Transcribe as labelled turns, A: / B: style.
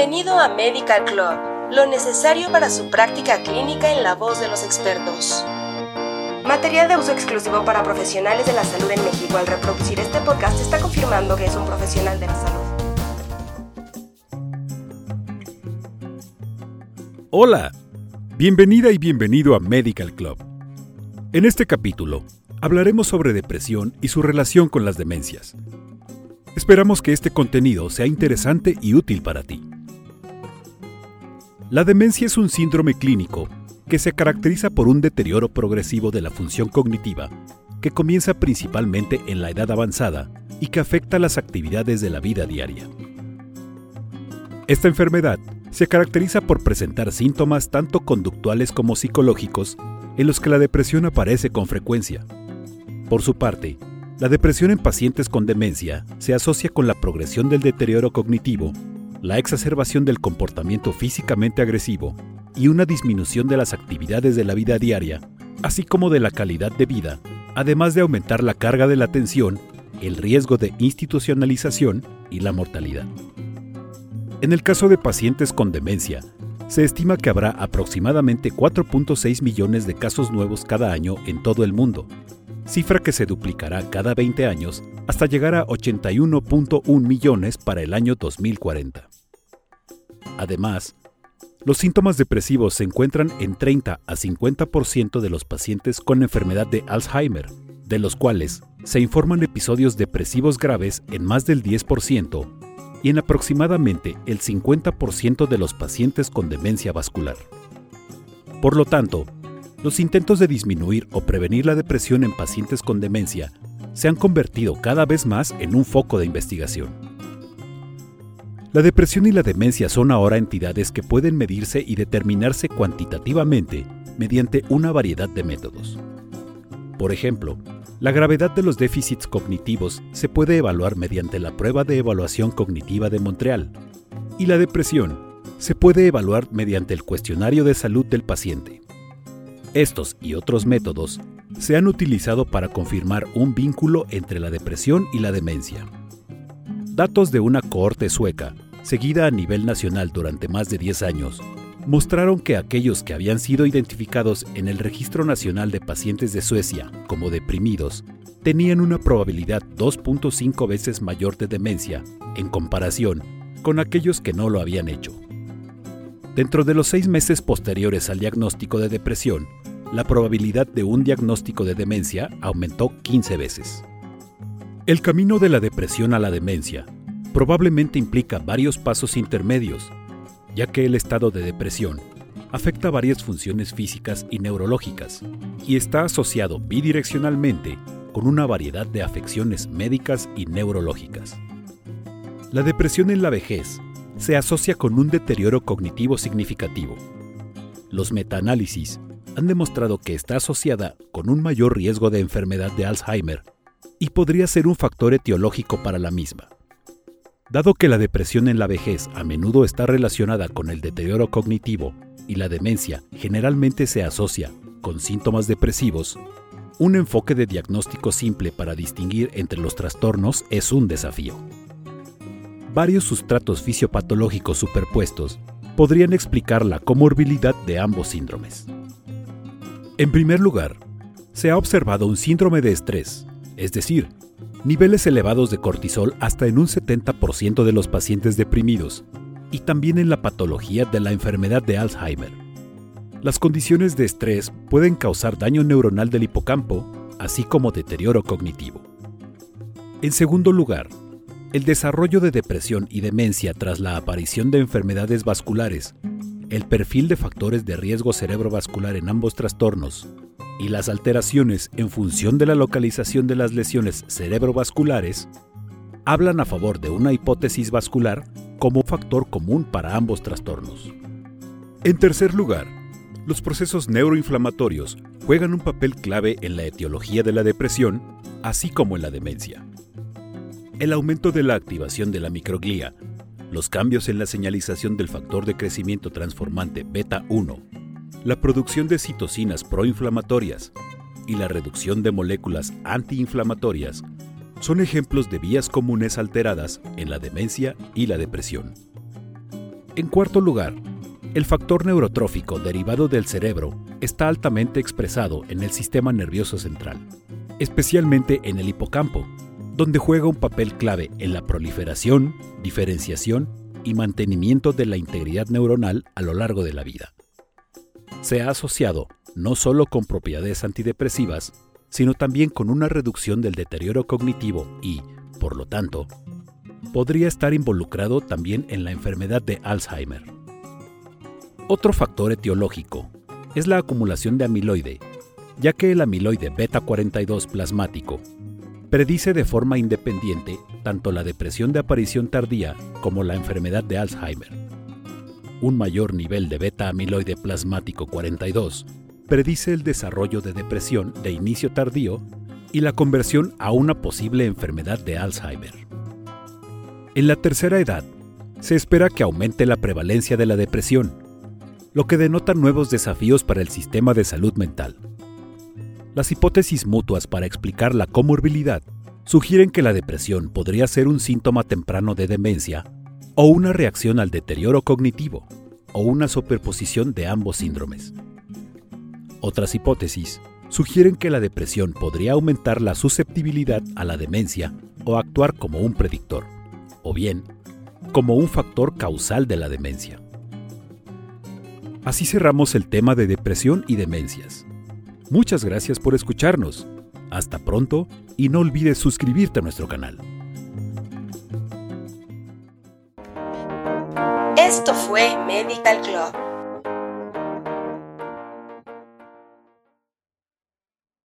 A: Bienvenido a Medical Club, lo necesario para su práctica clínica en la voz de los expertos. Material de uso exclusivo para profesionales de la salud en México. Al reproducir este podcast está confirmando que es un profesional de la salud.
B: Hola, bienvenida y bienvenido a Medical Club. En este capítulo hablaremos sobre depresión y su relación con las demencias. Esperamos que este contenido sea interesante y útil para ti. La demencia es un síndrome clínico que se caracteriza por un deterioro progresivo de la función cognitiva que comienza principalmente en la edad avanzada y que afecta las actividades de la vida diaria. Esta enfermedad se caracteriza por presentar síntomas tanto conductuales como psicológicos en los que la depresión aparece con frecuencia. Por su parte, la depresión en pacientes con demencia se asocia con la progresión del deterioro cognitivo la exacerbación del comportamiento físicamente agresivo y una disminución de las actividades de la vida diaria, así como de la calidad de vida, además de aumentar la carga de la atención, el riesgo de institucionalización y la mortalidad. En el caso de pacientes con demencia, se estima que habrá aproximadamente 4.6 millones de casos nuevos cada año en todo el mundo, cifra que se duplicará cada 20 años hasta llegar a 81.1 millones para el año 2040. Además, los síntomas depresivos se encuentran en 30 a 50% de los pacientes con enfermedad de Alzheimer, de los cuales se informan episodios depresivos graves en más del 10% y en aproximadamente el 50% de los pacientes con demencia vascular. Por lo tanto, los intentos de disminuir o prevenir la depresión en pacientes con demencia se han convertido cada vez más en un foco de investigación. La depresión y la demencia son ahora entidades que pueden medirse y determinarse cuantitativamente mediante una variedad de métodos. Por ejemplo, la gravedad de los déficits cognitivos se puede evaluar mediante la prueba de evaluación cognitiva de Montreal y la depresión se puede evaluar mediante el cuestionario de salud del paciente. Estos y otros métodos se han utilizado para confirmar un vínculo entre la depresión y la demencia. Datos de una cohorte sueca, seguida a nivel nacional durante más de 10 años, mostraron que aquellos que habían sido identificados en el Registro Nacional de Pacientes de Suecia como deprimidos tenían una probabilidad 2.5 veces mayor de demencia en comparación con aquellos que no lo habían hecho. Dentro de los seis meses posteriores al diagnóstico de depresión, la probabilidad de un diagnóstico de demencia aumentó 15 veces. El camino de la depresión a la demencia probablemente implica varios pasos intermedios, ya que el estado de depresión afecta varias funciones físicas y neurológicas y está asociado bidireccionalmente con una variedad de afecciones médicas y neurológicas. La depresión en la vejez se asocia con un deterioro cognitivo significativo. Los metaanálisis han demostrado que está asociada con un mayor riesgo de enfermedad de Alzheimer y podría ser un factor etiológico para la misma. Dado que la depresión en la vejez a menudo está relacionada con el deterioro cognitivo y la demencia generalmente se asocia con síntomas depresivos, un enfoque de diagnóstico simple para distinguir entre los trastornos es un desafío. Varios sustratos fisiopatológicos superpuestos podrían explicar la comorbilidad de ambos síndromes. En primer lugar, se ha observado un síndrome de estrés, es decir, niveles elevados de cortisol hasta en un 70% de los pacientes deprimidos, y también en la patología de la enfermedad de Alzheimer. Las condiciones de estrés pueden causar daño neuronal del hipocampo, así como deterioro cognitivo. En segundo lugar, el desarrollo de depresión y demencia tras la aparición de enfermedades vasculares, el perfil de factores de riesgo cerebrovascular en ambos trastornos, y las alteraciones en función de la localización de las lesiones cerebrovasculares hablan a favor de una hipótesis vascular como factor común para ambos trastornos. En tercer lugar, los procesos neuroinflamatorios juegan un papel clave en la etiología de la depresión, así como en la demencia. El aumento de la activación de la microglía, los cambios en la señalización del factor de crecimiento transformante beta 1 la producción de citocinas proinflamatorias y la reducción de moléculas antiinflamatorias son ejemplos de vías comunes alteradas en la demencia y la depresión. En cuarto lugar, el factor neurotrófico derivado del cerebro está altamente expresado en el sistema nervioso central, especialmente en el hipocampo, donde juega un papel clave en la proliferación, diferenciación y mantenimiento de la integridad neuronal a lo largo de la vida. Se ha asociado no solo con propiedades antidepresivas, sino también con una reducción del deterioro cognitivo y, por lo tanto, podría estar involucrado también en la enfermedad de Alzheimer. Otro factor etiológico es la acumulación de amiloide, ya que el amiloide beta 42 plasmático predice de forma independiente tanto la depresión de aparición tardía como la enfermedad de Alzheimer. Un mayor nivel de beta amiloide plasmático 42 predice el desarrollo de depresión de inicio tardío y la conversión a una posible enfermedad de Alzheimer. En la tercera edad, se espera que aumente la prevalencia de la depresión, lo que denota nuevos desafíos para el sistema de salud mental. Las hipótesis mutuas para explicar la comorbilidad sugieren que la depresión podría ser un síntoma temprano de demencia o una reacción al deterioro cognitivo o una superposición de ambos síndromes. Otras hipótesis sugieren que la depresión podría aumentar la susceptibilidad a la demencia o actuar como un predictor, o bien como un factor causal de la demencia. Así cerramos el tema de depresión y demencias. Muchas gracias por escucharnos. Hasta pronto y no olvides suscribirte a nuestro canal.
A: Esto fue Medical Club